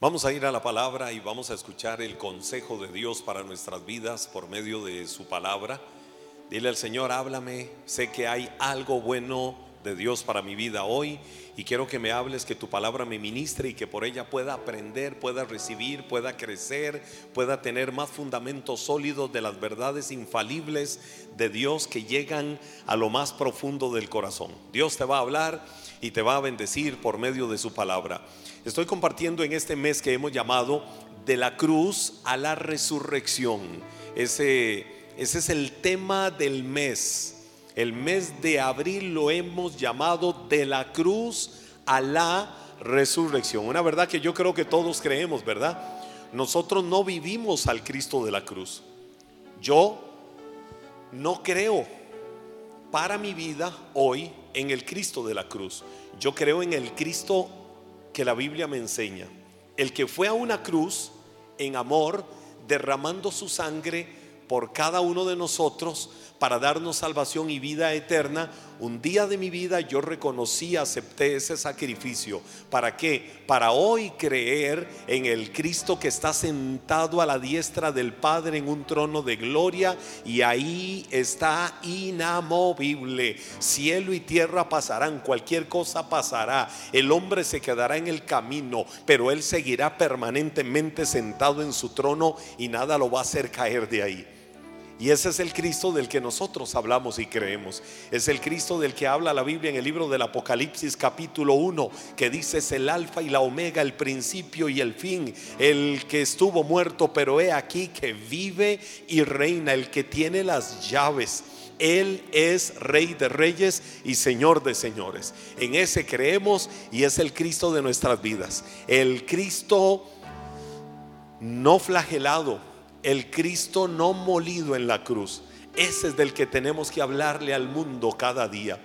Vamos a ir a la palabra y vamos a escuchar el consejo de Dios para nuestras vidas por medio de su palabra. Dile al Señor, háblame, sé que hay algo bueno de Dios para mi vida hoy y quiero que me hables, que tu palabra me ministre y que por ella pueda aprender, pueda recibir, pueda crecer, pueda tener más fundamentos sólidos de las verdades infalibles de Dios que llegan a lo más profundo del corazón. Dios te va a hablar y te va a bendecir por medio de su palabra. Estoy compartiendo en este mes que hemos llamado de la cruz a la resurrección. Ese, ese es el tema del mes. El mes de abril lo hemos llamado de la cruz a la resurrección. Una verdad que yo creo que todos creemos, ¿verdad? Nosotros no vivimos al Cristo de la cruz. Yo no creo para mi vida hoy en el Cristo de la cruz. Yo creo en el Cristo que la Biblia me enseña. El que fue a una cruz en amor, derramando su sangre por cada uno de nosotros para darnos salvación y vida eterna, un día de mi vida yo reconocí, acepté ese sacrificio. ¿Para qué? Para hoy creer en el Cristo que está sentado a la diestra del Padre en un trono de gloria y ahí está inamovible. Cielo y tierra pasarán, cualquier cosa pasará. El hombre se quedará en el camino, pero él seguirá permanentemente sentado en su trono y nada lo va a hacer caer de ahí. Y ese es el Cristo del que nosotros hablamos y creemos. Es el Cristo del que habla la Biblia en el libro del Apocalipsis capítulo 1, que dice es el alfa y la omega, el principio y el fin, el que estuvo muerto, pero he aquí que vive y reina, el que tiene las llaves. Él es Rey de Reyes y Señor de Señores. En ese creemos y es el Cristo de nuestras vidas. El Cristo no flagelado, el Cristo no molido en la cruz. Ese es del que tenemos que hablarle al mundo cada día.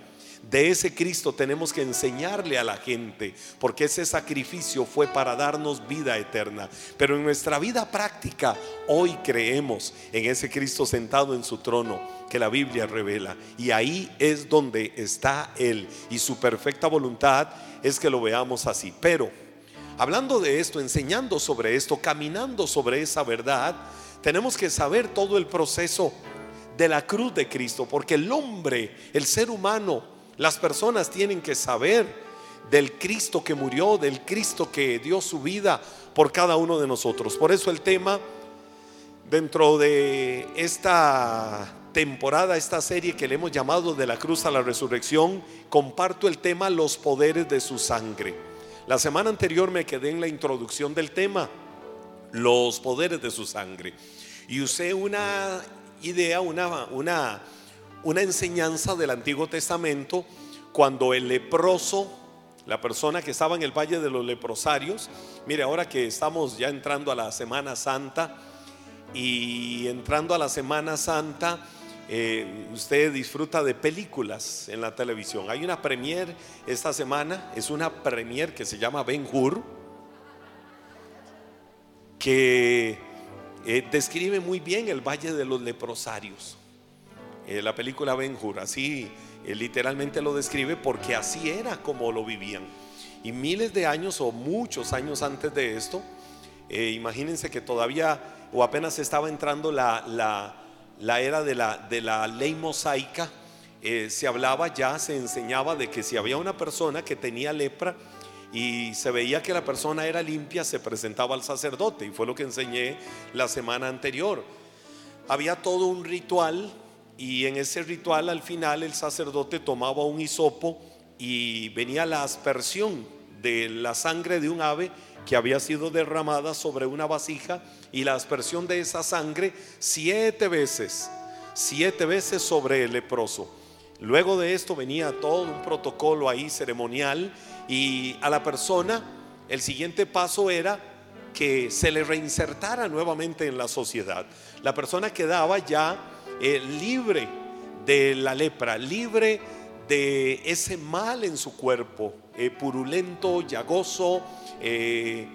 De ese Cristo tenemos que enseñarle a la gente, porque ese sacrificio fue para darnos vida eterna. Pero en nuestra vida práctica, hoy creemos en ese Cristo sentado en su trono que la Biblia revela. Y ahí es donde está Él. Y su perfecta voluntad es que lo veamos así. Pero, hablando de esto, enseñando sobre esto, caminando sobre esa verdad, tenemos que saber todo el proceso de la cruz de Cristo, porque el hombre, el ser humano, las personas tienen que saber del Cristo que murió, del Cristo que dio su vida por cada uno de nosotros. Por eso el tema dentro de esta temporada, esta serie que le hemos llamado de la cruz a la resurrección, comparto el tema los poderes de su sangre. La semana anterior me quedé en la introducción del tema los poderes de su sangre. Y usé una idea, una, una, una enseñanza del Antiguo Testamento cuando el leproso, la persona que estaba en el Valle de los Leprosarios, mire, ahora que estamos ya entrando a la Semana Santa y entrando a la Semana Santa, eh, usted disfruta de películas en la televisión. Hay una premier esta semana, es una premier que se llama Ben Hur que eh, describe muy bien el Valle de los Leprosarios. Eh, la película Ben Hur, así eh, literalmente lo describe porque así era como lo vivían. Y miles de años o muchos años antes de esto, imagínense que todavía o apenas estaba entrando la, la, era de la, de la ley mosaica, se hablaba ya, se enseñaba de que si había una persona que tenía lepra, y se veía que la persona era limpia, se presentaba al sacerdote y fue lo que enseñé la semana anterior. Había todo un ritual y en ese ritual al final el sacerdote tomaba un hisopo y venía la aspersión de la sangre de un ave que había sido derramada sobre una vasija y la aspersión de esa sangre siete veces, siete veces sobre el leproso. Luego de esto venía todo un protocolo ahí ceremonial y a la persona el siguiente paso era que se le reinsertara nuevamente en la sociedad. La persona quedaba ya eh, libre de la lepra, libre de ese mal en su cuerpo, eh, purulento, llagoso, eh,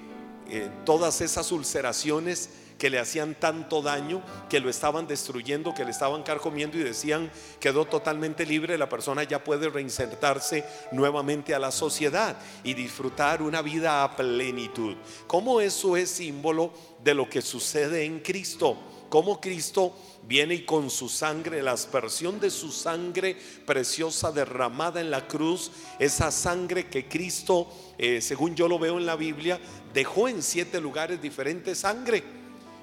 todas esas ulceraciones que le hacían tanto daño, que lo estaban destruyendo, que le estaban carcomiendo y decían quedó totalmente libre, la persona ya puede reinsertarse nuevamente a la sociedad y disfrutar una vida a plenitud. ¿Cómo eso es símbolo de lo que sucede en Cristo? Cómo Cristo viene y con su sangre, la aspersión de su sangre preciosa derramada en la cruz, esa sangre que Cristo, eh, según yo lo veo en la Biblia, dejó en siete lugares diferentes sangre.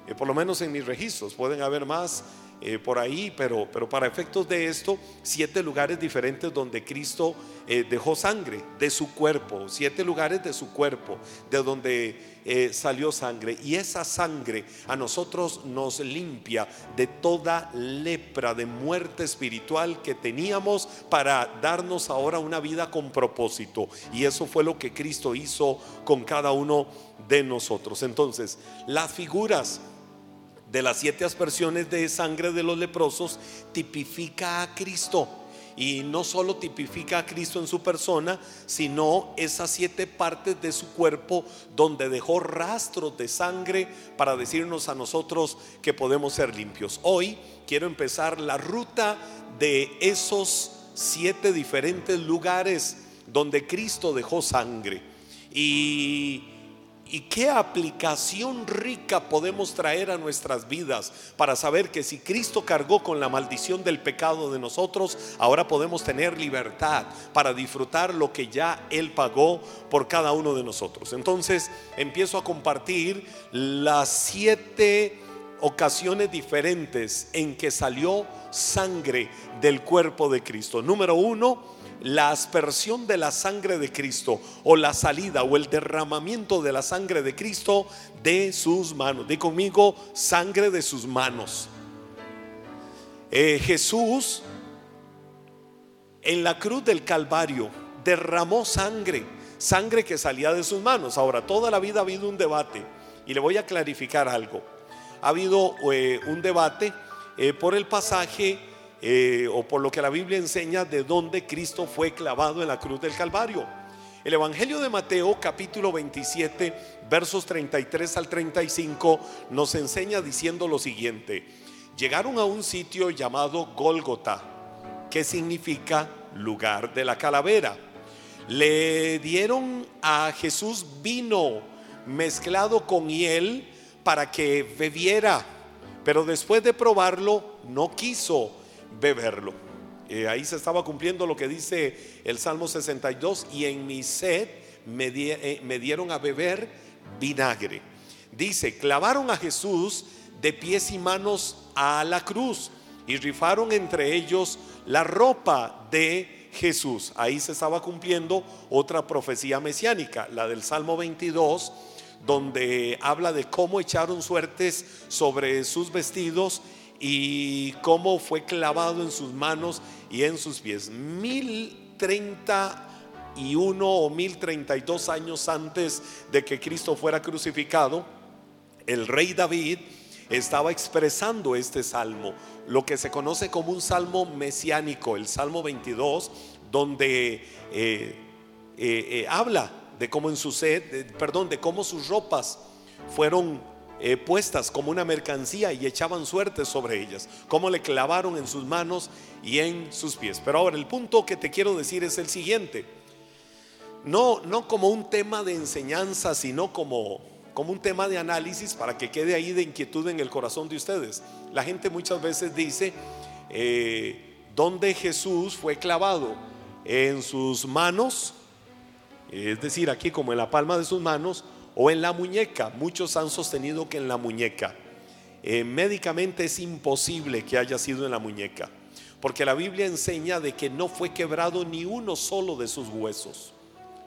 Eh, por lo menos en mis registros, pueden haber más eh, por ahí, pero, pero para efectos de esto, siete lugares diferentes donde Cristo eh, dejó sangre de su cuerpo, siete lugares de su cuerpo, de donde salió sangre. Y esa sangre a nosotros nos limpia de toda lepra, de muerte espiritual que teníamos para darnos ahora una vida con propósito. Y eso fue lo que Cristo hizo con cada uno de nosotros. Entonces, las figuras de las siete aspersiones de sangre de los leprosos tipifica a Cristo. Y no solo tipifica a Cristo en su persona, sino esas siete partes de su cuerpo donde dejó rastros de sangre para decirnos a nosotros que podemos ser limpios. Hoy quiero empezar la ruta de esos siete diferentes lugares donde Cristo dejó sangre. Y ¿Y qué aplicación rica podemos traer a nuestras vidas para saber que si Cristo cargó con la maldición del pecado de nosotros, ahora podemos tener libertad para disfrutar lo que ya Él pagó por cada uno de nosotros? Entonces empiezo a compartir las siete ocasiones diferentes en que salió sangre del cuerpo de Cristo. Número uno, la aspersión de la sangre de Cristo o la salida o el derramamiento de la sangre de Cristo de sus manos. Di conmigo, sangre de sus manos. Eh, Jesús en la cruz del Calvario derramó sangre, sangre que salía de sus manos. Ahora, toda la vida ha habido un debate y le voy a clarificar algo. Ha habido eh, un debate eh, por el pasaje eh, o por lo que la Biblia enseña de dónde Cristo fue clavado en la cruz del Calvario. El Evangelio de Mateo capítulo 27 versos 33 al 35 nos enseña diciendo lo siguiente. Llegaron a un sitio llamado Gólgota, que significa lugar de la calavera. Le dieron a Jesús vino mezclado con hiel para que bebiera, pero después de probarlo no quiso beberlo. Eh, ahí se estaba cumpliendo lo que dice el Salmo 62, y en mi sed me, eh, me dieron a beber vinagre. Dice, clavaron a Jesús de pies y manos a la cruz y rifaron entre ellos la ropa de Jesús. Ahí se estaba cumpliendo otra profecía mesiánica, la del Salmo 22, donde habla de cómo echaron suertes sobre sus vestidos y cómo fue clavado en sus manos y en sus pies. Mil treinta y uno o mil treinta y dos años antes de que Cristo fuera crucificado, el rey David estaba expresando este salmo, lo que se conoce como un salmo mesiánico, el salmo 22, donde eh, eh, eh, habla de cómo en su sed, perdón, de cómo sus ropas fueron eh, puestas como una mercancía y echaban suerte sobre ellas, como le clavaron en sus manos y en sus pies. Pero ahora el punto que te quiero decir es el siguiente. No, no como un tema de enseñanza, sino como, como un tema de análisis para que quede ahí de inquietud en el corazón de ustedes. La gente muchas veces dice, eh, ¿dónde Jesús fue clavado? En sus manos, es decir, aquí como en la palma de sus manos, o en la muñeca. Muchos han sostenido que en la muñeca. Eh, médicamente es imposible que haya sido en la muñeca, porque la Biblia enseña de que no fue quebrado ni uno solo de sus huesos.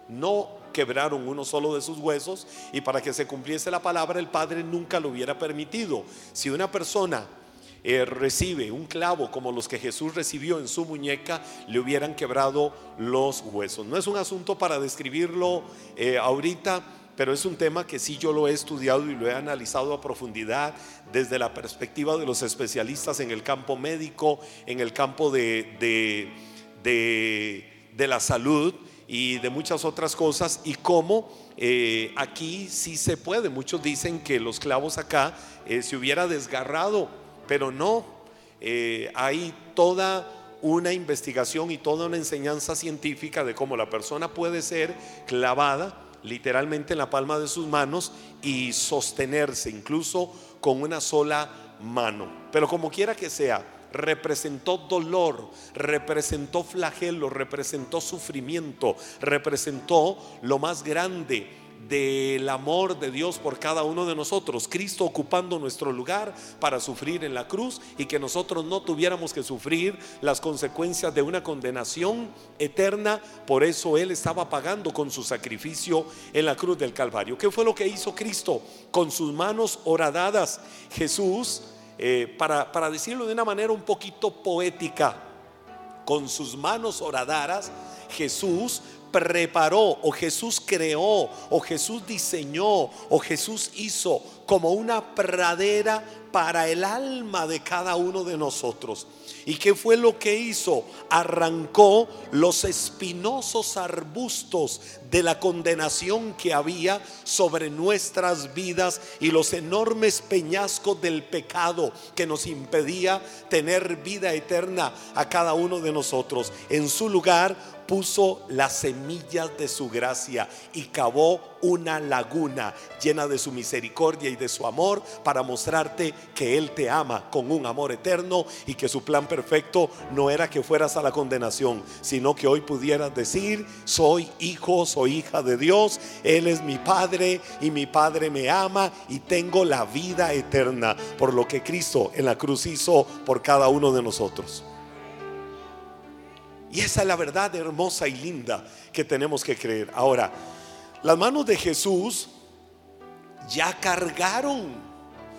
No quebraron uno solo de sus huesos y para que se cumpliese la palabra el Padre nunca lo hubiera permitido. Si una persona eh, recibe un clavo como los que Jesús recibió en su muñeca, le hubieran quebrado los huesos. No es un asunto para describirlo eh, ahorita pero es un tema que sí yo lo he estudiado y lo he analizado a profundidad desde la perspectiva de los especialistas en el campo médico, en el campo de, de, la salud. y de muchas otras cosas y cómo eh, aquí sí se puede. Muchos dicen que los clavos acá eh, se hubiera desgarrado, pero no. Eh, hay toda una investigación y toda una enseñanza científica de cómo la persona puede ser clavada literalmente en la palma de sus manos y sostenerse incluso con una sola mano. Pero como quiera que sea, representó dolor, representó flagelo, representó sufrimiento, representó lo más grande del amor de Dios por cada uno de nosotros. Cristo ocupando nuestro lugar para sufrir en la cruz y que nosotros no tuviéramos que sufrir las consecuencias de una condenación eterna. Por eso Él estaba pagando con su sacrificio en la cruz del Calvario. ¿Qué fue lo que hizo Cristo? Con sus manos horadadas, Jesús, eh, para, para decirlo de una manera un poquito poética, con sus manos horadadas, Jesús preparó o Jesús creó o Jesús diseñó o Jesús hizo como una pradera para el alma de cada uno de nosotros. ¿Y qué fue lo que hizo? Arrancó los espinosos arbustos de la condenación que había sobre nuestras vidas y los enormes peñascos del pecado que nos impedía tener vida eterna a cada uno de nosotros. En su lugar puso las semillas de su gracia y cavó una laguna llena de su misericordia y de su amor para mostrarte que Él te ama con un amor eterno y que su plan perfecto no era que fueras a la condenación, sino que hoy pudieras decir, soy hijo, soy hija de Dios, Él es mi Padre y mi Padre me ama y tengo la vida eterna por lo que Cristo en la cruz hizo por cada uno de nosotros. Y esa es la verdad hermosa y linda que tenemos que creer. Ahora, las manos de Jesús ya cargaron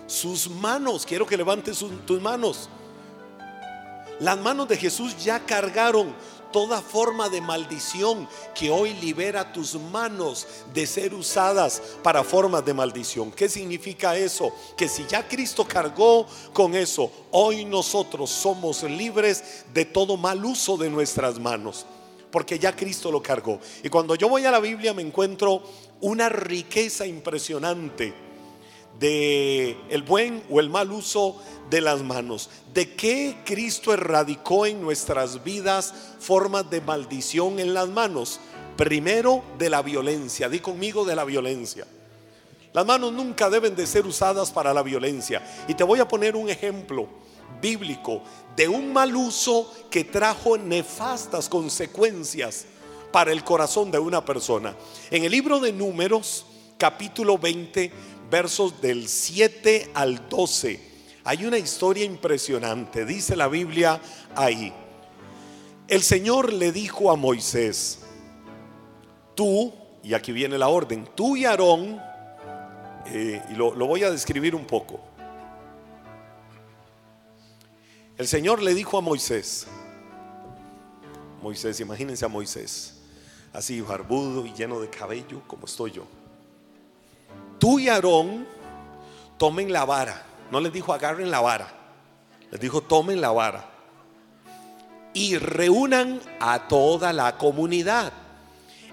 sus manos. Quiero que levantes tus manos. Las manos de Jesús ya cargaron toda forma de maldición que hoy libera tus manos de ser usadas para formas de maldición. ¿Qué significa eso? Que si ya Cristo cargó con eso, hoy nosotros somos libres de todo mal uso de nuestras manos. Porque ya Cristo lo cargó. Y cuando yo voy a la Biblia me encuentro una riqueza impresionante de el buen o el mal uso de las manos. ¿De qué Cristo erradicó en nuestras vidas formas de maldición en las manos? Primero de la violencia. Di conmigo de la violencia. Las manos nunca deben de ser usadas para la violencia. Y te voy a poner un ejemplo bíblico de un mal uso que trajo nefastas consecuencias para el corazón de una persona. En el libro de números, capítulo 20, versos del 7 al 12 hay una historia impresionante, dice la Biblia ahí. El Señor le dijo a Moisés, tú, y aquí viene la orden, tú y Aarón, eh, y lo, lo voy a describir un poco. El Señor le dijo a Moisés, Moisés, imagínense a Moisés, así barbudo y lleno de cabello como estoy yo. Tú y Aarón tomen la vara no les dijo agarren la vara. Les dijo tomen la vara. Y reúnan a toda la comunidad.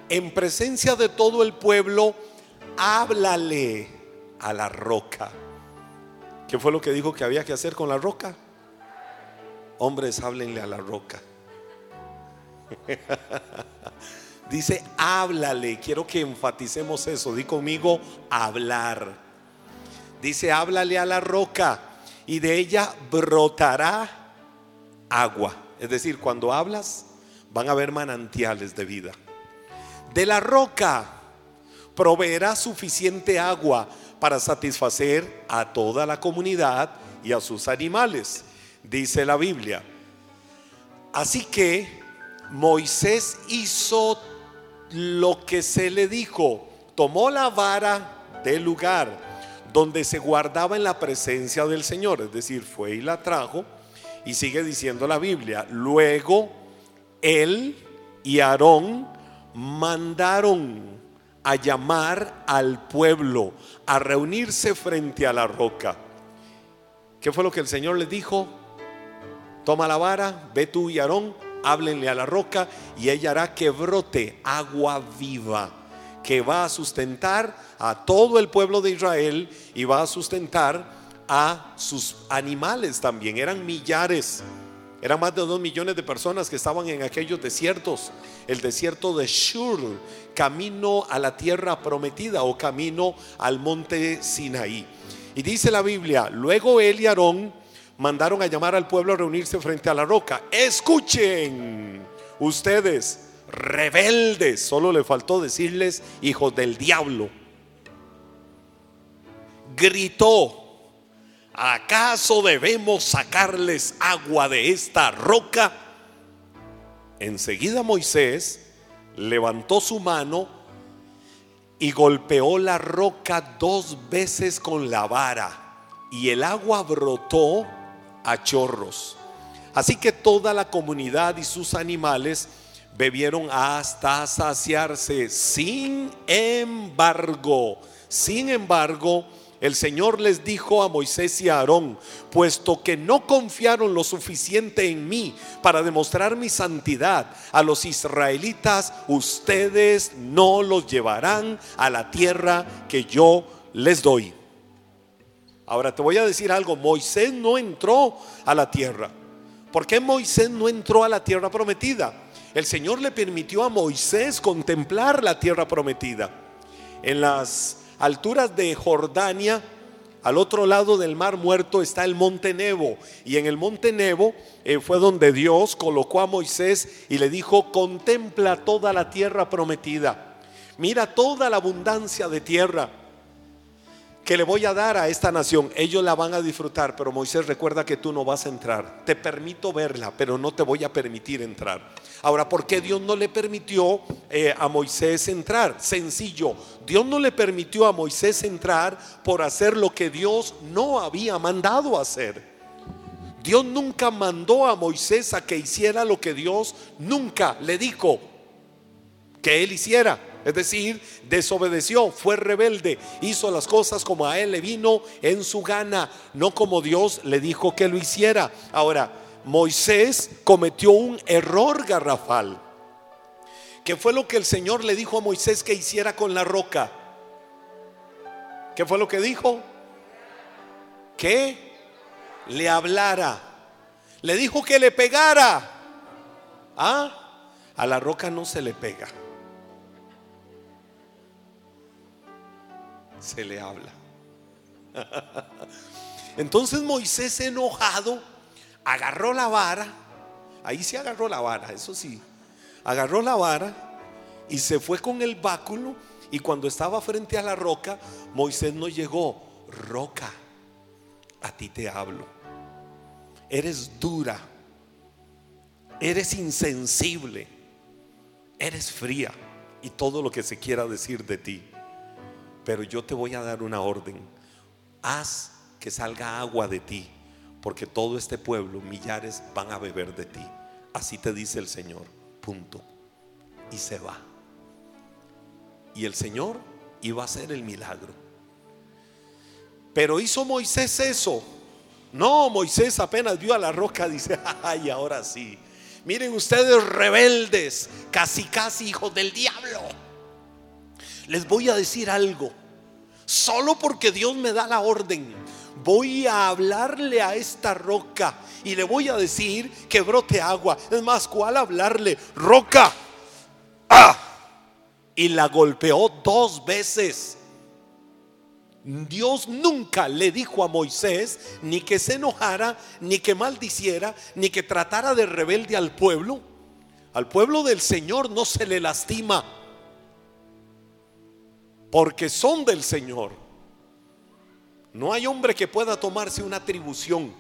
En presencia de todo el pueblo, háblale a la roca. ¿Qué fue lo que dijo que había que hacer con la roca? Hombres, háblenle a la roca. Dice, háblale. Quiero que enfaticemos eso. Di conmigo, hablar. Dice, háblale a la roca y de ella brotará agua. Es decir, cuando hablas van a haber manantiales de vida. De la roca proveerá suficiente agua para satisfacer a toda la comunidad y a sus animales, dice la Biblia. Así que Moisés hizo lo que se le dijo, tomó la vara del lugar donde se guardaba en la presencia del Señor, es decir, fue y la trajo, y sigue diciendo la Biblia, luego él y Aarón mandaron a llamar al pueblo a reunirse frente a la roca. ¿Qué fue lo que el Señor les dijo? Toma la vara, ve tú y Aarón, háblenle a la roca y ella hará que brote agua viva que va a sustentar a todo el pueblo de Israel y va a sustentar a sus animales también. Eran millares, eran más de dos millones de personas que estaban en aquellos desiertos. El desierto de Shur, camino a la tierra prometida o camino al monte Sinaí. Y dice la Biblia, luego él y Aarón mandaron a llamar al pueblo a reunirse frente a la roca. Escuchen ustedes rebeldes. Solo le faltó decirles hijos del diablo. Gritó, ¿acaso debemos sacarles agua de esta roca? Enseguida Moisés levantó su mano y golpeó la roca dos veces con la vara y el agua brotó a chorros. Así que toda la comunidad y sus animales bebieron hasta saciarse. Sin embargo, sin embargo, el Señor les dijo a Moisés y a Aarón, puesto que no confiaron lo suficiente en mí para demostrar mi santidad a los israelitas, ustedes no los llevarán a la tierra que yo les doy. Ahora te voy a decir algo, Moisés no entró a la tierra. ¿Por qué Moisés no entró a la tierra prometida? el Señor le permitió a Moisés contemplar la tierra prometida. En las alturas de Jordania, al otro lado del mar muerto está el monte Nebo. Y en el monte Nebo eh, fue donde Dios colocó a Moisés y le dijo, contempla toda la tierra prometida. Mira toda la abundancia de tierra que le voy a dar a esta nación. Ellos la van a disfrutar, pero Moisés recuerda que tú no vas a entrar. Te permito verla, pero no te voy a permitir entrar. Ahora, ¿por qué Dios no le permitió eh, a Moisés entrar? Sencillo, Dios no le permitió a Moisés entrar por hacer lo que Dios no había mandado hacer. Dios nunca mandó a Moisés a que hiciera lo que Dios nunca le dijo que él hiciera. Es decir, desobedeció, fue rebelde, hizo las cosas como a él le vino en su gana, no como Dios le dijo que lo hiciera. Ahora, Moisés cometió un error garrafal. ¿Qué fue lo que el Señor le dijo a Moisés que hiciera con la roca? ¿Qué fue lo que dijo? Que le hablara. Le dijo que le pegara. ¿Ah? A la roca no se le pega. Se le habla. Entonces Moisés enojado agarró la vara, ahí se agarró la vara, eso sí, agarró la vara y se fue con el báculo y cuando estaba frente a la roca, Moisés no llegó, roca, a ti te hablo, eres dura, eres insensible, eres fría y todo lo que se quiera decir de ti pero yo te voy a dar una orden. Haz que salga agua de ti, porque todo este pueblo, millares, van a beber de ti. Así te dice el Señor. Punto. Y se va. Y el Señor iba a hacer el milagro. Pero hizo Moisés eso. No, Moisés apenas vio a la roca, dice, ay, ahora sí. Miren ustedes rebeldes, casi casi hijos del diablo les voy a decir algo. Solo porque Dios me da la orden, voy a hablarle a esta roca y le voy a decir que brote agua. Es más, ¿cuál hablarle? Roca. ¡Ah! Y la golpeó dos veces. Dios nunca le dijo a Moisés ni que se enojara, ni que maldiciera, ni que tratara de rebelde al pueblo. Al pueblo del Señor no se le lastima porque son del Señor. No hay hombre que pueda tomarse una atribución,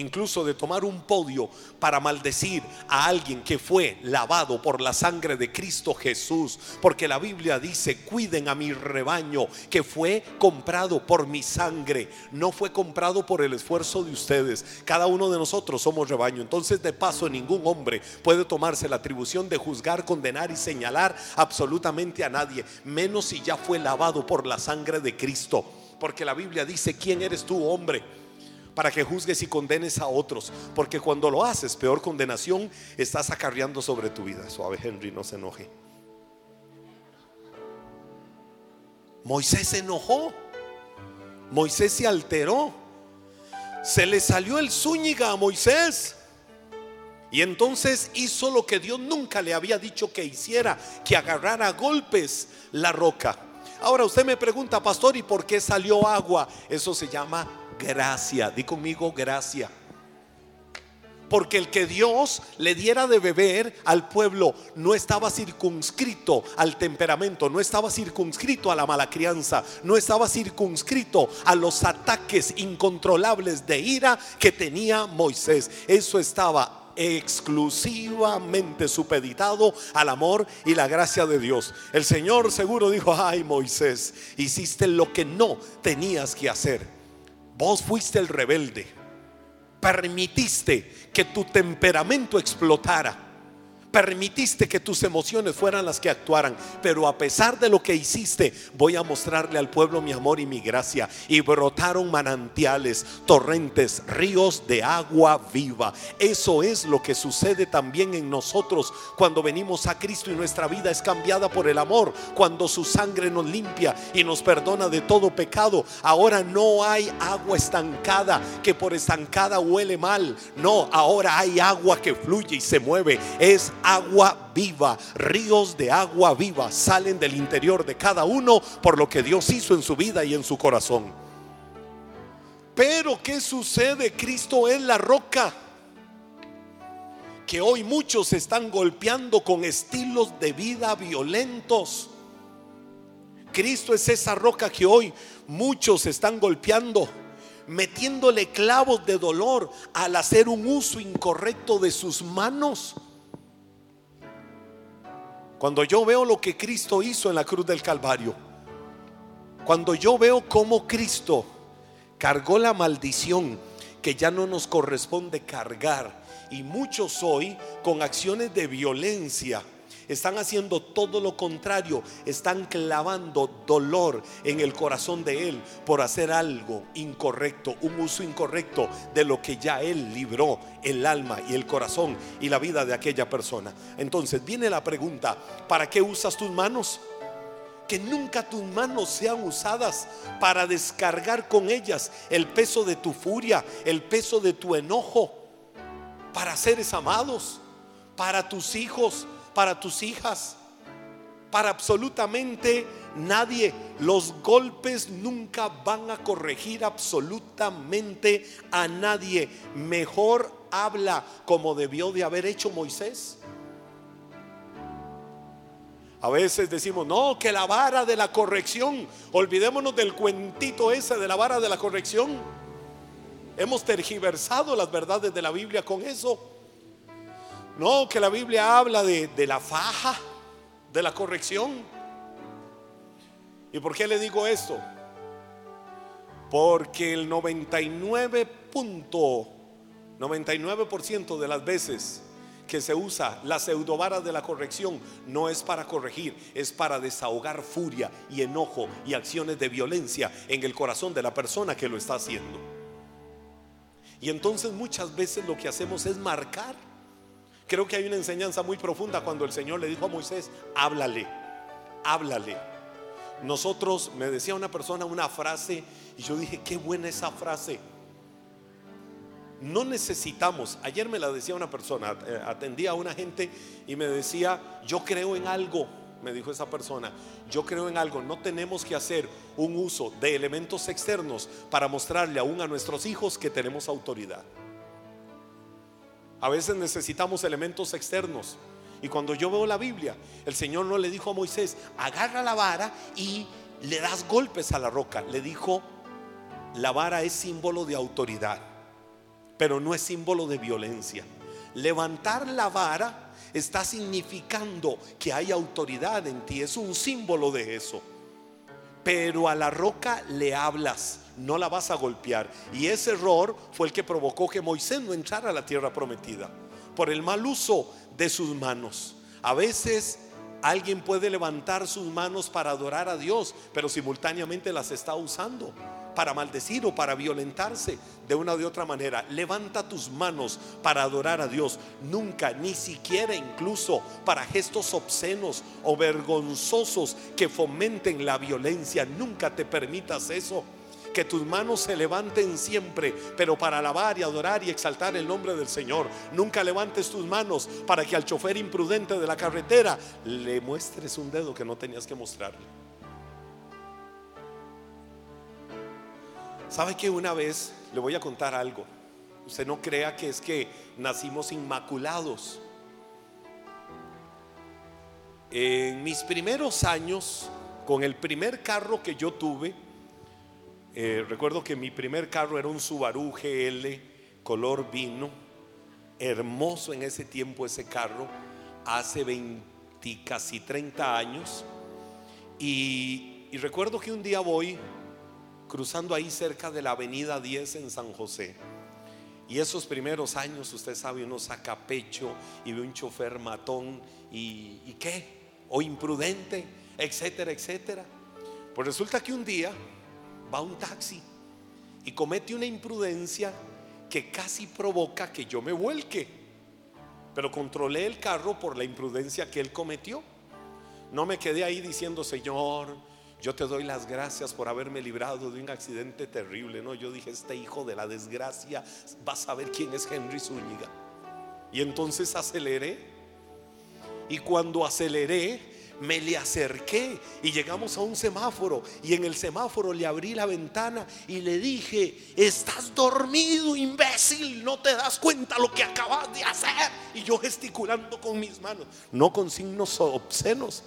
incluso de tomar un podio para maldecir a alguien que fue lavado por la sangre de Cristo Jesús. Porque la Biblia dice, cuiden a mi rebaño que fue comprado por mi sangre, no fue comprado por el esfuerzo de ustedes. Cada uno de nosotros somos rebaño. Entonces de paso ningún hombre puede tomarse la atribución de juzgar, condenar y señalar absolutamente a nadie, menos si ya fue lavado por la sangre de Cristo. Porque la Biblia dice, ¿quién eres tú, hombre? Para que juzgues y condenes a otros, porque cuando lo haces, peor condenación estás acarreando sobre tu vida. Suave Henry, no se enoje. Moisés se enojó. Moisés se alteró. Se le salió el zúñiga a Moisés. Y entonces hizo lo que Dios nunca le había dicho que hiciera, que agarrara golpes la roca. Ahora usted me pregunta, pastor, ¿y por qué salió agua? Eso se llama gracia. Di conmigo gracia. Porque el que Dios le diera de beber al pueblo no estaba circunscrito al temperamento, no estaba circunscrito a la mala crianza, no estaba circunscrito a los ataques incontrolables de ira que tenía Moisés. Eso estaba exclusivamente supeditado al amor y la gracia de Dios. El Señor seguro dijo, ay Moisés, hiciste lo que no tenías que hacer. Vos fuiste el rebelde. Permitiste que tu temperamento explotara permitiste que tus emociones fueran las que actuaran, pero a pesar de lo que hiciste, voy a mostrarle al pueblo mi amor y mi gracia. Y brotaron manantiales, torrentes, ríos de agua viva. Eso es lo que sucede también en nosotros cuando venimos a Cristo y nuestra vida es cambiada por el amor, cuando su sangre nos limpia y nos perdona de todo pecado. Ahora no hay agua estancada que por estancada huele mal. No, ahora hay agua que fluye y se mueve. Es agua viva, ríos de agua viva salen del interior de cada uno por lo que Dios hizo en su vida y en su corazón. Pero ¿qué sucede? Cristo es la roca que hoy muchos están golpeando con estilos de vida violentos. Cristo es esa roca que hoy muchos están golpeando, metiéndole clavos de dolor al hacer un uso incorrecto de sus manos. Cuando yo veo lo que Cristo hizo en la cruz del Calvario, cuando yo veo cómo Cristo cargó la maldición que ya no nos corresponde cargar, y muchos hoy con acciones de violencia, están haciendo todo lo contrario, están clavando dolor en el corazón de Él por hacer algo incorrecto, un uso incorrecto de lo que ya Él libró el alma y el corazón y la vida de aquella persona. Entonces viene la pregunta, ¿para qué usas tus manos? que nunca tus manos sean usadas para descargar con ellas el peso de tu furia, el peso de tu enojo, para seres amados, para tus hijos, para tus hijas, para absolutamente nadie. Los golpes nunca van a corregir absolutamente a nadie. Mejor habla como debió de haber hecho Moisés. A veces decimos, no, que la vara de la corrección, olvidémonos del cuentito ese de la vara de la corrección. Hemos tergiversado las verdades de la Biblia con eso. No, que la Biblia habla de, la faja, de la corrección. ¿Y por qué le digo esto? Porque el 99.99% de las veces que se usa la pseudovara de la corrección no es para corregir, es para desahogar furia y enojo y acciones de violencia en el corazón de la persona que lo está haciendo. Y entonces muchas veces lo que hacemos es marcar Creo que hay una enseñanza muy profunda cuando el Señor le dijo a Moisés, háblale, háblale. Nosotros, me decía una persona una frase y yo dije, qué buena esa frase. No necesitamos, ayer me la decía una persona, eh, atendía a una gente y me decía, yo creo en algo, me dijo esa persona, yo creo en algo, no tenemos que hacer un uso de elementos externos para mostrarle aún a nuestros hijos que tenemos autoridad. A veces necesitamos elementos externos. Y cuando yo veo la Biblia, el Señor no le dijo a Moisés, agarra la vara y le das golpes a la roca. Le dijo, la vara es símbolo de autoridad, pero no es símbolo de violencia. Levantar la vara está significando que hay autoridad en ti, es un símbolo de eso. Pero a la roca le hablas no la vas a golpear. Y ese error fue el que provocó que Moisés no entrara a la tierra prometida, por el mal uso de sus manos. A veces Alguien puede levantar sus manos para adorar a Dios, pero simultáneamente las está usando para maldecir o para violentarse de una o de otra manera. Levanta tus manos para adorar a Dios. Nunca, ni siquiera incluso para gestos obscenos o vergonzosos que fomenten la violencia. Nunca te permitas eso que tus manos se levanten siempre, pero para alabar y adorar y exaltar el nombre del Señor. Nunca levantes tus manos para que al chofer imprudente de la carretera le muestres un dedo que no tenías que mostrarle. ¿Sabe que una vez le voy a contar algo? Usted no crea que es que nacimos inmaculados. En mis primeros años, con el primer carro que yo tuve, eh, recuerdo que mi primer carro era un Subaru GL color vino, hermoso en ese tiempo ese carro, hace 20, casi 30 años. Y, y recuerdo que un día voy cruzando ahí cerca de la avenida 10 en San José. Y esos primeros años, usted sabe, uno saca pecho y ve un chofer matón y, qué, o imprudente, etcétera, etcétera. Pues resulta que un día va un taxi y comete una imprudencia que casi provoca que yo me vuelque. Pero controlé el carro por la imprudencia que él cometió. No me quedé ahí diciendo, Señor, yo te doy las gracias por haberme librado de un accidente terrible. No, yo dije, este hijo de la desgracia va a saber quién es Henry Zúñiga. Y entonces aceleré. Y cuando aceleré, me le acerqué y llegamos a un semáforo y en el semáforo le abrí la ventana y le dije, estás dormido imbécil, no te das cuenta lo que acabas de hacer. Y yo gesticulando con mis manos, no con signos obscenos,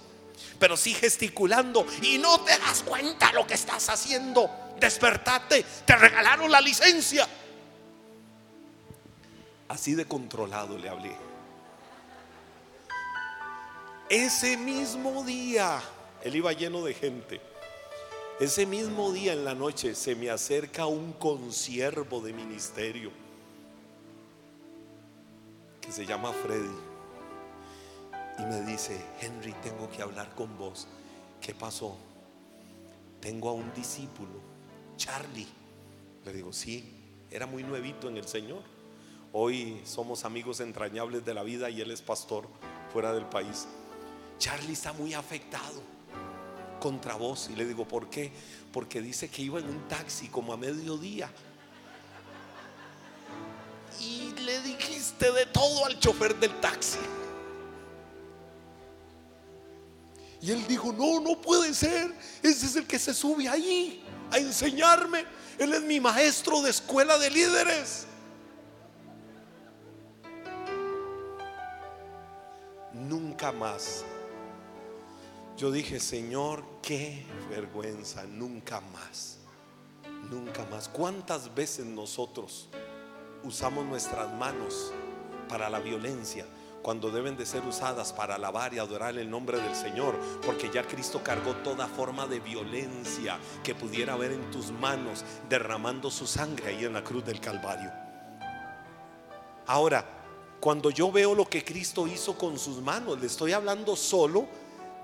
pero sí gesticulando y no te das cuenta lo que estás haciendo. Despertate, te regalaron la licencia. Así de controlado le hablé. Ese mismo día, él iba lleno de gente. Ese mismo día en la noche se me acerca un consiervo de ministerio que se llama Freddy y me dice, Henry, tengo que hablar con vos. ¿Qué pasó? Tengo a un discípulo, Charlie. Le digo, sí, era muy nuevito en el Señor. Hoy somos amigos entrañables de la vida y él es pastor fuera del país. Charlie está muy afectado contra vos. Y le digo, ¿por qué? Porque dice que iba en un taxi como a mediodía. Y le dijiste de todo al chofer del taxi. Y él dijo, no, no puede ser. Ese es el que se sube ahí a enseñarme. Él es mi maestro de escuela de líderes. Nunca más yo dije, Señor, qué vergüenza, nunca más, nunca más. ¿Cuántas veces nosotros usamos nuestras manos para la violencia? Cuando deben de ser usadas para alabar y adorar el nombre del Señor, porque ya Cristo cargó toda forma de violencia que pudiera haber en tus manos, derramando su sangre ahí en la cruz del Calvario. Ahora, cuando yo veo lo que Cristo hizo con sus manos, le estoy hablando solo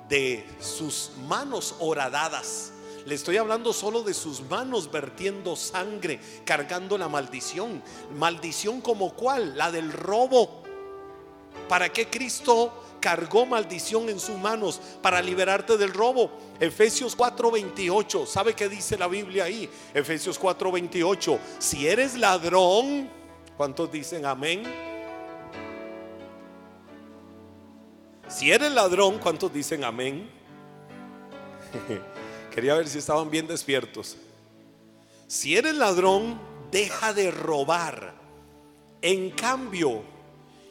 de sus manos horadadas. Le estoy hablando solo de sus manos vertiendo sangre, cargando la maldición. Maldición como cuál? La del robo. ¿Para qué Cristo cargó maldición en sus manos? Para liberarte del robo. Efesios 4:28. ¿Sabe qué dice la Biblia ahí? Efesios 4:28. Si eres ladrón, ¿cuántos dicen amén? Si eres ladrón, ¿cuántos dicen amén? Quería ver si estaban bien despiertos. Si eres ladrón, deja de robar. En cambio,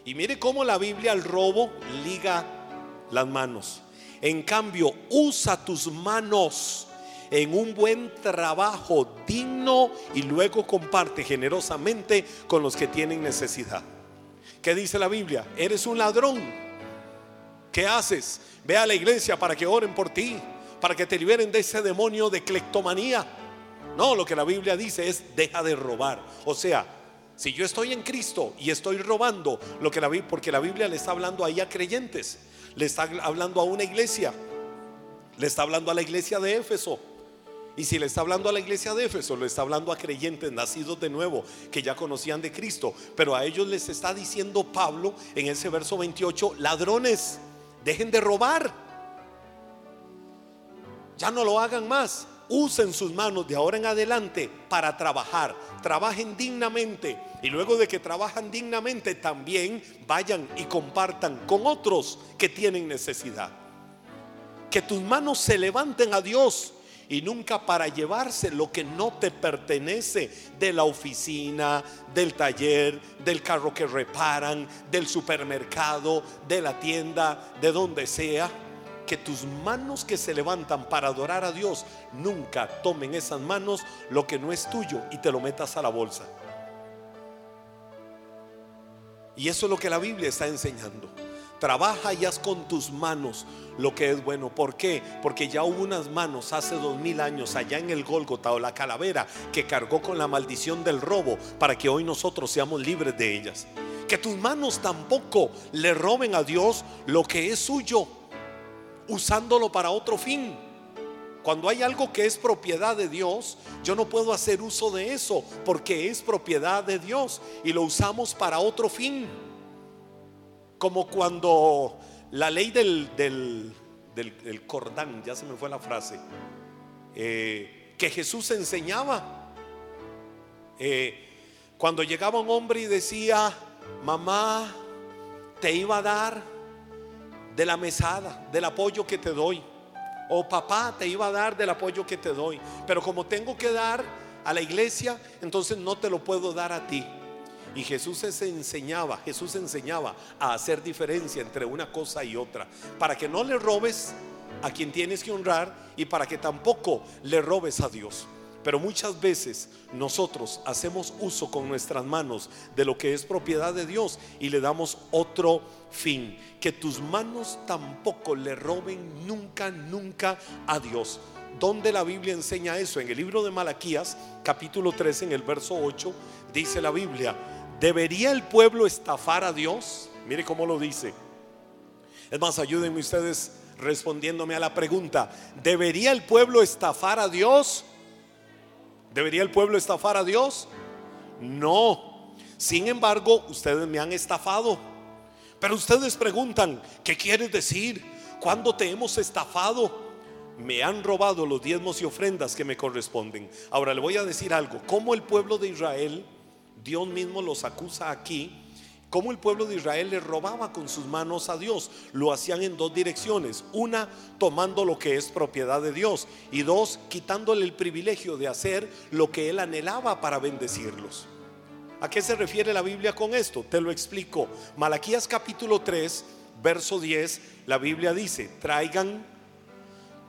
y mire cómo la Biblia al robo liga las manos. En cambio, usa tus manos en un buen trabajo digno y luego comparte generosamente con los que tienen necesidad. ¿Qué dice la Biblia? Eres un ladrón ¿Qué haces? Ve a la iglesia para que oren por ti, para que te liberen de ese demonio de clectomanía. No, lo que la Biblia dice es deja de robar. O sea, si yo estoy en Cristo y estoy robando, lo que la porque la Biblia le está hablando ahí a creyentes. le está hablando a una iglesia. Le está hablando a la iglesia de Éfeso. Y si le está hablando a la iglesia de Éfeso, le está hablando a creyentes nacidos de nuevo, que ya conocían de Cristo. Pero a ellos les está diciendo Pablo en ese verso 28, ladrones, dejen de robar. Ya no lo hagan más. Usen sus manos de ahora en adelante para trabajar. Trabajen dignamente. Y luego de que trabajan dignamente, también vayan y compartan con otros que tienen necesidad. Que tus manos se levanten a Dios y nunca para llevarse lo que no te pertenece de la oficina, del taller, del carro que reparan, del supermercado, de la tienda, de donde sea. Que tus manos que se levantan para adorar a Dios nunca tomen esas manos lo que no es tuyo y te lo metas a la bolsa. Y eso es lo que la Biblia está enseñando. Trabaja y haz con tus manos lo que es bueno. ¿Por qué? Porque ya hubo unas manos hace dos mil años allá en el Gólgota o la calavera que cargó con la maldición del robo para que hoy nosotros seamos libres de ellas. Que tus manos tampoco le roben a Dios lo que es suyo, usándolo para otro fin. Cuando hay algo que es propiedad de Dios, yo no puedo hacer uso de eso porque es propiedad de Dios y lo usamos para otro fin. Como cuando la ley del, del, cordán, ya se me fue la frase, eh, que Jesús enseñaba. Eh, cuando llegaba un hombre y decía, mamá, te iba a dar de la mesada, del apoyo que te doy. O papá, te iba a dar del apoyo que te doy. Pero como tengo que dar a la iglesia, entonces no te lo puedo dar a ti. Y Jesús enseñaba, Jesús enseñaba a hacer diferencia entre una cosa y otra, para que no le robes a quien tienes que honrar y para que tampoco le robes a Dios. Pero muchas veces nosotros hacemos uso con nuestras manos de lo que es propiedad de Dios y le damos otro fin. Que tus manos tampoco le roben nunca, nunca a Dios. ¿Dónde la Biblia enseña eso? En el libro de Malaquías, capítulo 3, en el verso 8, dice la Biblia, ¿Debería el pueblo estafar a Dios? Mire cómo lo dice. Es más, ayúdenme ustedes respondiéndome a la pregunta. ¿Debería el pueblo estafar a Dios? ¿Debería el pueblo estafar a Dios? No. Sin embargo, ustedes me han estafado. Pero ustedes preguntan, ¿qué quieres decir? ¿Cuándo te hemos estafado? Me han robado los diezmos y ofrendas que me corresponden. Ahora le voy a decir algo. ¿Cómo el pueblo de Israel Dios mismo los acusa aquí, como el pueblo de Israel le robaba con sus manos a Dios. Lo hacían en dos direcciones. Una, tomando lo que es propiedad de Dios. Y dos, quitándole el privilegio de hacer lo que él anhelaba para bendecirlos. ¿A qué se refiere la Biblia con esto? Te lo explico. Malaquías capítulo 3, verso 10, la Biblia dice, traigan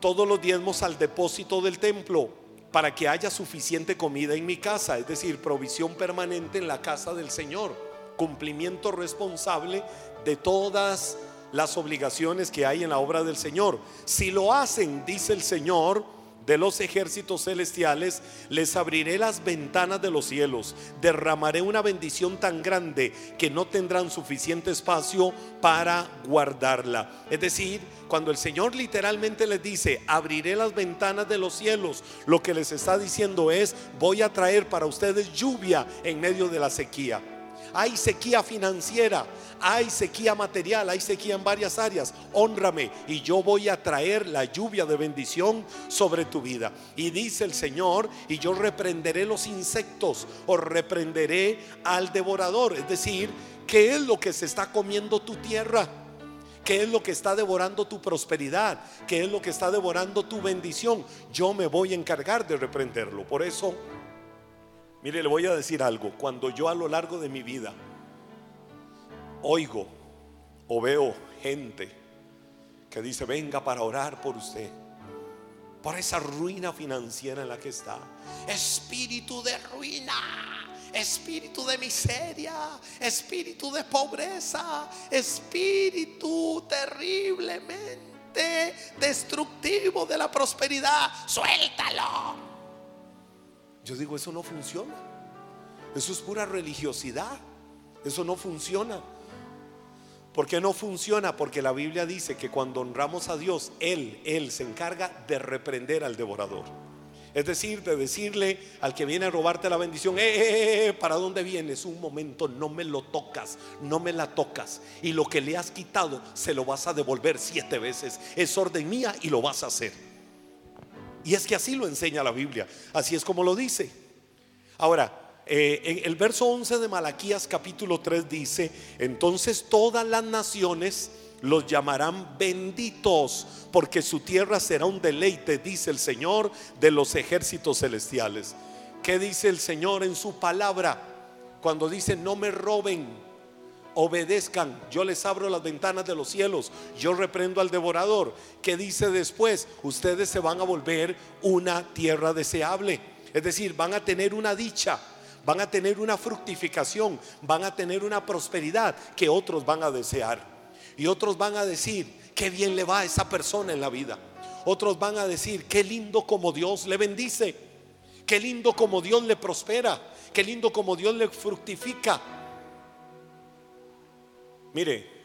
todos los diezmos al depósito del templo para que haya suficiente comida en mi casa, es decir, provisión permanente en la casa del Señor, cumplimiento responsable de todas las obligaciones que hay en la obra del Señor. Si lo hacen, dice el Señor, de los ejércitos celestiales, les abriré las ventanas de los cielos, derramaré una bendición tan grande que no tendrán suficiente espacio para guardarla. Es decir, cuando el Señor literalmente les dice, abriré las ventanas de los cielos, lo que les está diciendo es, voy a traer para ustedes lluvia en medio de la sequía. Hay sequía financiera, hay sequía material, hay sequía en varias áreas. Honrame y yo voy a traer la lluvia de bendición sobre tu vida. Y dice el Señor, y yo reprenderé los insectos o reprenderé al devorador. Es decir, ¿qué es lo que se está comiendo tu tierra? ¿Qué es lo que está devorando tu prosperidad? ¿Qué es lo que está devorando tu bendición? Yo me voy a encargar de reprenderlo. Por eso, mire, le voy a decir algo. Cuando yo a lo largo de mi vida oigo o veo gente que dice, venga para orar por usted, por esa ruina financiera en la que está. Espíritu de ruina, espíritu de miseria, espíritu de pobreza, espíritu terriblemente destructivo de la prosperidad. Suéltalo. Yo digo, eso no funciona. Eso es pura religiosidad. Eso no funciona. ¿Por qué no funciona? Porque la Biblia dice que cuando honramos a Dios, Él, Él se encarga de reprender al devorador. Es decir, de decirle al que viene a robarte la bendición, eh, eh, eh, eh, ¿para dónde vienes? Un momento, no me lo tocas, no me la tocas. Y lo que le has quitado, se lo vas a devolver siete veces. Es orden mía y lo vas a hacer. Y es que así lo enseña la Biblia, así es como lo dice. Ahora, eh, en el verso 11 de Malaquías capítulo 3 dice, entonces todas las naciones los llamarán benditos, porque su tierra será un deleite, dice el Señor de los ejércitos celestiales. ¿Qué dice el Señor en su palabra? Cuando dice, no me roben, obedezcan, yo les abro las ventanas de los cielos, yo reprendo al devorador. ¿Qué dice después? Ustedes se van a volver una tierra deseable. Es decir, van a tener una dicha, van a tener una fructificación, van a tener una prosperidad que otros van a desear. Y otros van a decir, qué bien le va a esa persona en la vida. Otros van a decir, qué lindo como Dios le bendice, qué lindo como Dios le prospera, qué lindo como Dios le fructifica. Mire,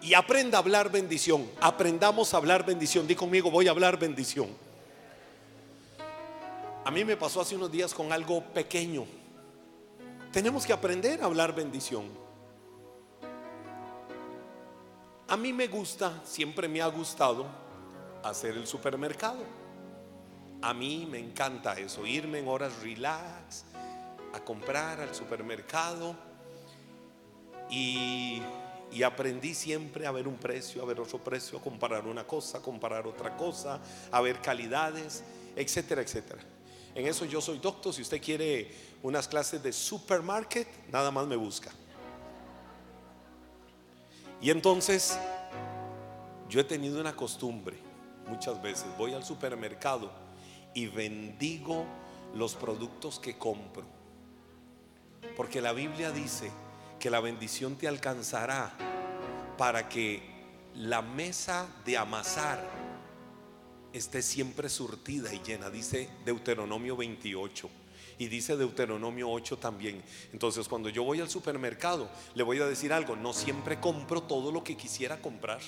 y aprenda a hablar bendición. Aprendamos a hablar bendición. Di conmigo, voy a hablar bendición. A mí me pasó hace unos días con algo pequeño. Tenemos que aprender a hablar bendición. A mí me gusta, siempre me ha gustado hacer el supermercado. A mí me encanta eso, irme en horas relax, a comprar al supermercado. Y, aprendí siempre a ver un precio, a ver otro precio, a comparar una cosa, a comparar otra cosa, a ver calidades, etcétera, etcétera. En eso yo soy doctor. Si usted quiere unas clases de supermarket, nada más me busca. Y entonces yo he tenido una costumbre, muchas veces voy al supermercado y bendigo los productos que compro. Porque la Biblia dice que la bendición te alcanzará para que la mesa de amasar esté siempre surtida y llena, dice Deuteronomio 28. Y dice Deuteronomio 8 también. Entonces cuando yo voy al supermercado, le voy a decir algo, no siempre compro todo lo que quisiera comprar.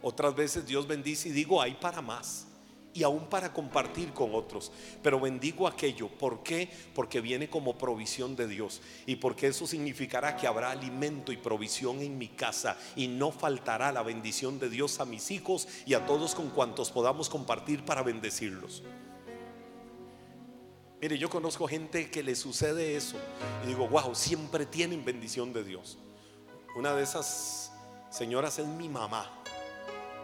Otras veces Dios bendice y digo, hay para más. Y aún para compartir con otros. Pero bendigo aquello. ¿Por qué? Porque viene como provisión de Dios. Y porque eso significará que habrá alimento y provisión en mi casa. Y no faltará la bendición de Dios a mis hijos y a todos con cuantos podamos compartir para bendecirlos. Mire, yo conozco gente que le sucede eso y digo, wow, siempre tienen bendición de Dios. Una de esas señoras es mi mamá.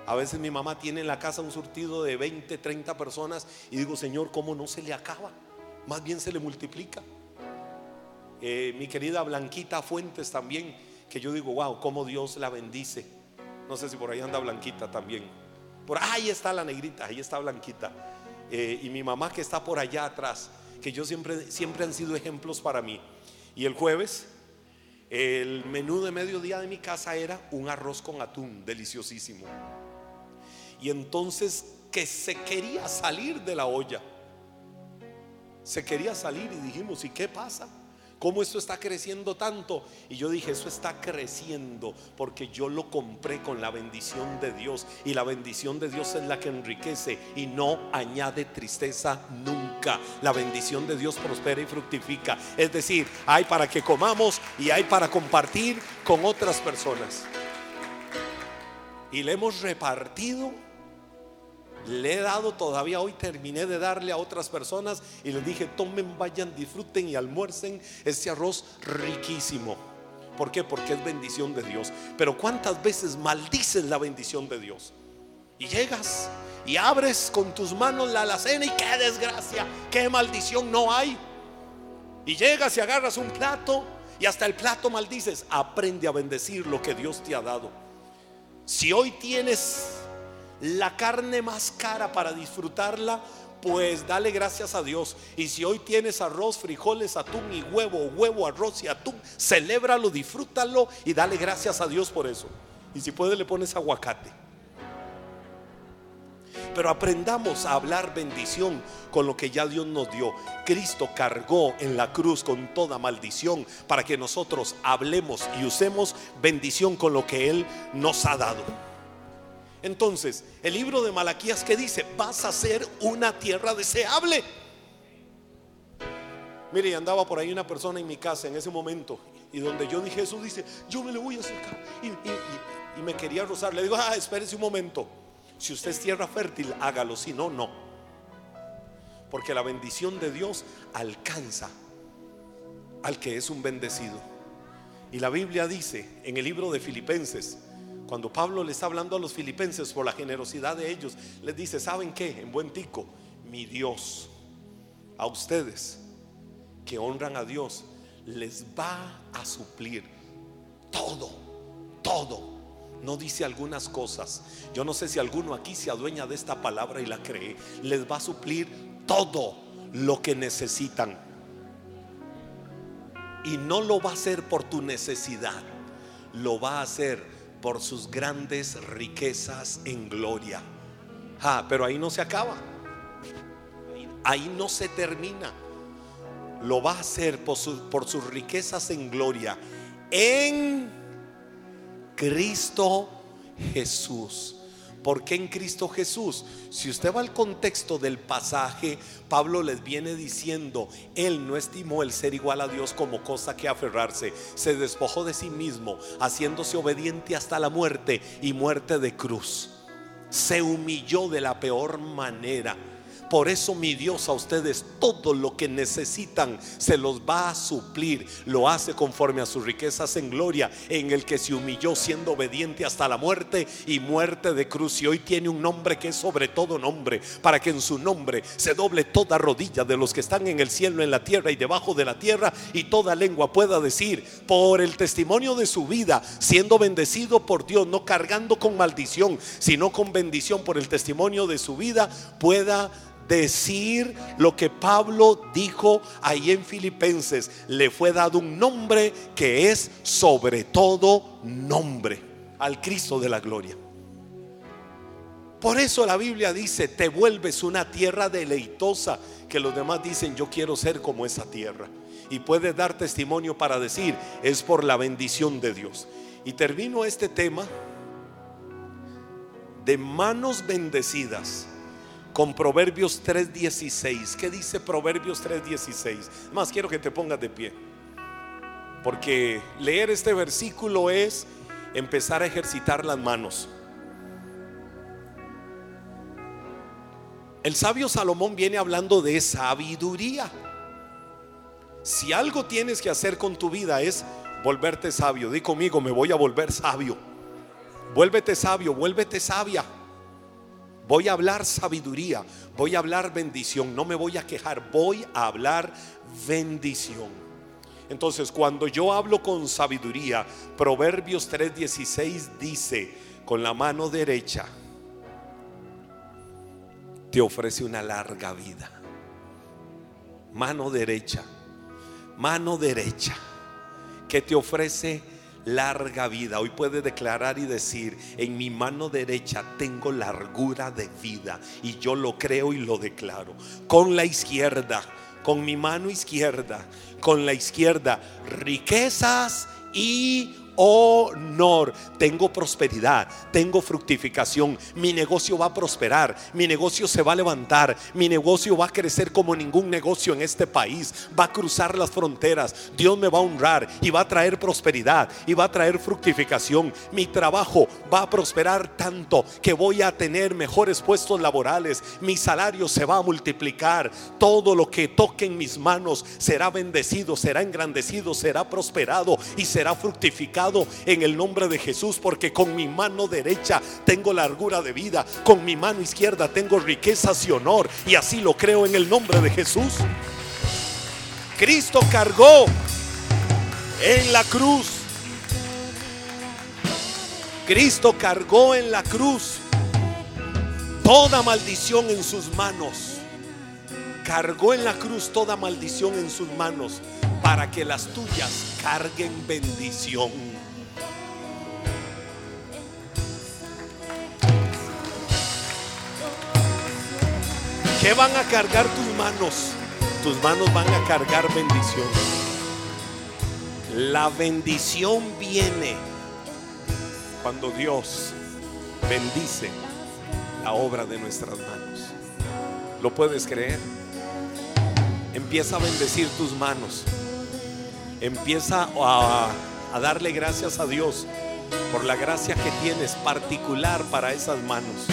A veces mi mamá tiene en la casa un surtido de 20, 30 personas y digo, Señor, ¿cómo no se le acaba? Más bien se le multiplica. Eh, mi querida Blanquita Fuentes también, que yo digo, wow, cómo Dios la bendice. No sé si por ahí anda Blanquita también. Por ahí está la negrita, ahí está Blanquita. Eh, y mi mamá que está por allá atrás que yo siempre, siempre han sido ejemplos para mí. Y el jueves, el menú de mediodía de mi casa era un arroz con atún, deliciosísimo. Y entonces que se quería salir de la olla. Se quería salir y dijimos, ¿y qué pasa? ¿Cómo esto está creciendo tanto? Y yo dije, eso está creciendo porque yo lo compré con la bendición de Dios. Y la bendición de Dios es la que enriquece y no añade tristeza nunca. La bendición de Dios prospera y fructifica. Es decir, hay para que comamos y hay para compartir con otras personas. Y le hemos repartido le he dado todavía hoy, terminé de darle a otras personas y les dije, tomen, vayan, disfruten y almuercen este arroz riquísimo. ¿Por qué? Porque es bendición de Dios. Pero ¿cuántas veces maldices la bendición de Dios? Y llegas y abres con tus manos la alacena y qué desgracia, qué maldición no hay. Y llegas y agarras un plato y hasta el plato maldices. Aprende a bendecir lo que Dios te ha dado. Si hoy tienes la carne más cara para disfrutarla, pues dale gracias a Dios. Y si hoy tienes arroz, frijoles, atún y huevo, huevo, arroz y atún, celébralo, disfrútalo y dale gracias a Dios por eso. Y si puedes le pones aguacate. Pero aprendamos a hablar bendición con lo que ya Dios nos dio. Cristo cargó en la cruz con toda maldición para que nosotros hablemos y usemos bendición con lo que Él nos ha dado. Entonces, el libro de Malaquías que dice, vas a ser una tierra deseable. Mire, andaba por ahí una persona en mi casa en ese momento y donde yo dije eso, dice, yo me le voy a acercar. Y, me quería rozar. Le digo, ah, espérese un momento. Si usted es tierra fértil, hágalo. Si no, no. Porque la bendición de Dios alcanza al que es un bendecido. Y la Biblia dice en el libro de Filipenses, cuando Pablo le está hablando a los filipenses por la generosidad de ellos, les dice, ¿saben qué? En buen tico, mi Dios, a ustedes que honran a Dios, les va a suplir todo, todo. No dice algunas cosas. Yo no sé si alguno aquí se adueña de esta palabra y la cree. Les va a suplir todo lo que necesitan. Y no lo va a hacer por tu necesidad. Lo va a hacer por sus grandes riquezas en gloria. Ah, pero ahí no se acaba. Ahí no se termina lo va a hacer por, sus riquezas en gloria en Cristo Jesús. ¿Por qué en Cristo Jesús? Si usted va al contexto del pasaje, Pablo les viene diciendo, Él no estimó el ser igual a Dios como cosa que aferrarse, se despojó de sí mismo, haciéndose obediente hasta la muerte y muerte de cruz. Se humilló de la peor manera por eso mi Dios a ustedes todo lo que necesitan se los va a suplir. Lo hace conforme a sus riquezas en gloria, en el que se humilló siendo obediente hasta la muerte y muerte de cruz. Y hoy tiene un nombre que es sobre todo nombre, para que en su nombre se doble toda rodilla de los que están en el cielo, en la tierra y debajo de la tierra, y toda lengua pueda decir, por el testimonio de su vida, siendo bendecido por Dios, no cargando con maldición, sino con bendición por el testimonio de su vida, pueda decir lo que Pablo dijo ahí en Filipenses. Le fue dado un nombre que es sobre todo nombre al Cristo de la gloria. Por eso la Biblia dice, te vuelves una tierra deleitosa, que los demás dicen, yo quiero ser como esa tierra. Y puedes dar testimonio para decir, es por la bendición de Dios. Y termino este tema de manos bendecidas con Proverbios 3.16. ¿Qué dice Proverbios 3.16? Más quiero que te pongas de pie. Porque leer este versículo es empezar a ejercitar las manos. El sabio Salomón viene hablando de sabiduría. Si algo tienes que hacer con tu vida es volverte sabio. Di conmigo, me voy a volver sabio. Vuélvete sabio, vuélvete sabia. Voy a hablar sabiduría, voy a hablar bendición, no me voy a quejar, voy a hablar bendición. Entonces, cuando yo hablo con sabiduría, Proverbios 3:16 dice, con la mano derecha te ofrece una larga vida. Mano derecha, mano derecha, que te ofrece larga vida. Hoy puede declarar y decir, en mi mano derecha tengo largura de vida y yo lo creo y lo declaro. Con la izquierda, con mi mano izquierda, con la izquierda, riquezas y honor. Tengo prosperidad, tengo fructificación. Mi negocio va a prosperar, mi negocio se va a levantar, mi negocio va a crecer como ningún negocio en este país. Va a cruzar las fronteras. Dios me va a honrar y va a traer prosperidad y va a traer fructificación. Mi trabajo va a prosperar tanto que voy a tener mejores puestos laborales. Mi salario se va a multiplicar. Todo lo que toque en mis manos será bendecido, será engrandecido, será prosperado y será fructificado en el nombre de Jesús, porque con mi mano derecha tengo largura de vida, con mi mano izquierda tengo riquezas y honor, y así lo creo en el nombre de Jesús. Cristo cargó en la cruz. Cristo cargó en la cruz toda maldición en sus manos. Cargó en la cruz toda maldición en sus manos para que las tuyas carguen bendición. ¿Qué van a cargar tus manos? Tus manos van a cargar bendición. La bendición viene cuando Dios bendice la obra de nuestras manos. ¿Lo puedes creer? Empieza a bendecir tus manos. Empieza a, a darle gracias a Dios por la gracia que tienes particular para esas manos.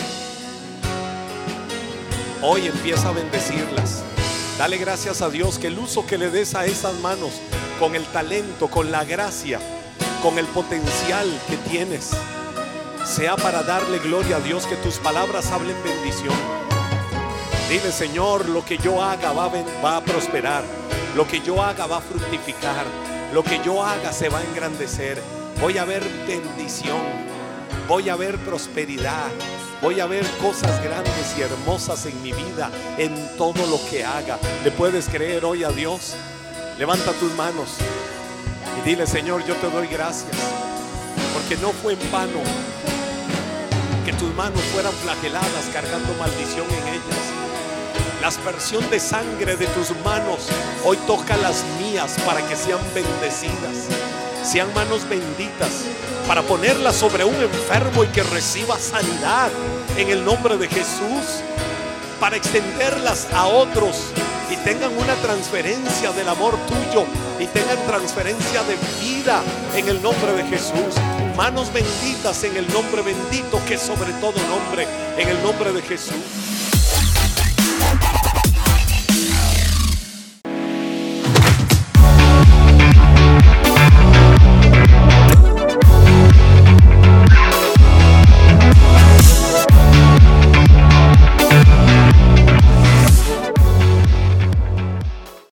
Hoy empieza a bendecirlas. Dale gracias a Dios que el uso que le des a esas manos, con el talento, con la gracia, con el potencial que tienes, sea para darle gloria a Dios, que tus palabras hablen bendición. Dile, Señor, lo que yo haga va a, va a prosperar, lo que yo haga va a fructificar, lo que yo haga se va a engrandecer. Voy a ver bendición, voy a ver prosperidad, voy a ver cosas grandes y hermosas en mi vida, en todo lo que haga. ¿Le puedes creer hoy a Dios? Levanta tus manos y dile, Señor, yo te doy gracias, porque no fue en vano que tus manos fueran flageladas cargando maldición en ellas. La aspersión de sangre de tus manos hoy toca las mías para que sean bendecidas, sean manos benditas, para ponerlas sobre un enfermo y que reciba sanidad en el nombre de Jesús, para extenderlas a otros y tengan una transferencia del amor tuyo y tengan transferencia de vida en el nombre de Jesús. Manos benditas en el nombre bendito que sobre todo nombre, en el nombre de Jesús.